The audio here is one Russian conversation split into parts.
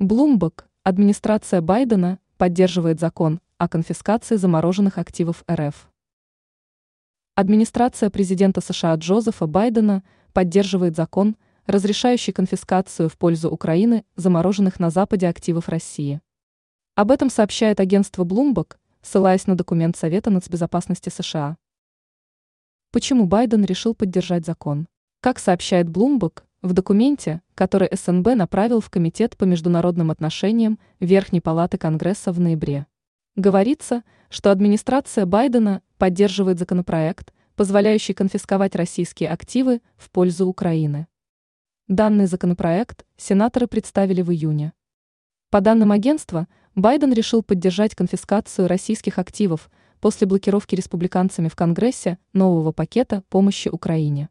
Блумберг, администрация Байдена поддерживает закон о конфискации замороженных активов РФ. Администрация президента США Джозефа Байдена поддерживает закон, разрешающий конфискацию в пользу Украины замороженных на Западе активов России. Об этом сообщает агентство Bloomberg, ссылаясь на документ Совета нацбезопасности США. Почему Байден решил поддержать закон? Как сообщает Bloomberg, в документе, который СНБ направил в Комитет по международным отношениям Верхней Палаты Конгресса в ноябре. Говорится, что администрация Байдена поддерживает законопроект, позволяющий конфисковать российские активы в пользу Украины. Данный законопроект сенаторы представили в июне. По данным агентства, Байден решил поддержать конфискацию российских активов после блокировки республиканцами в Конгрессе нового пакета помощи Украине.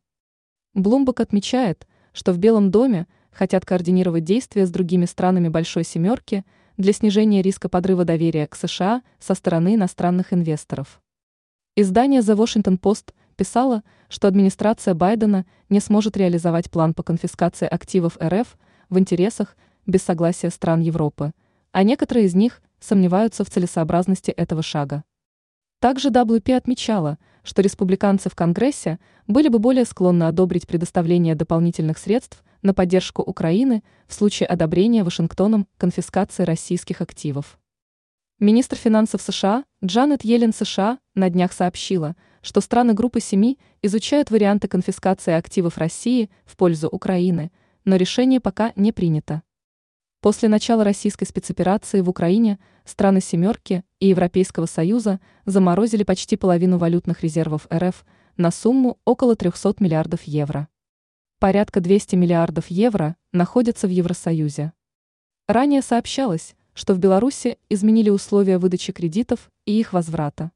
Блумберг отмечает, что в Белом доме хотят координировать действия с другими странами Большой Семерки для снижения риска подрыва доверия к США со стороны иностранных инвесторов. Издание The Washington Post писало, что администрация Байдена не сможет реализовать план по конфискации активов РФ в интересах без согласия стран Европы, а некоторые из них сомневаются в целесообразности этого шага. Также WP отмечала, что республиканцы в Конгрессе были бы более склонны одобрить предоставление дополнительных средств на поддержку Украины в случае одобрения Вашингтоном конфискации российских активов. Министр финансов США Джанет Йеллен США на днях сообщила, что страны Группы Семи изучают варианты конфискации активов России в пользу Украины, но решение пока не принято. После начала российской спецоперации в Украине страны «семерки» и Европейского Союза заморозили почти половину валютных резервов РФ на сумму около 300 миллиардов евро. Порядка 200 миллиардов евро находятся в Евросоюзе. Ранее сообщалось, что в Беларуси изменили условия выдачи кредитов и их возврата.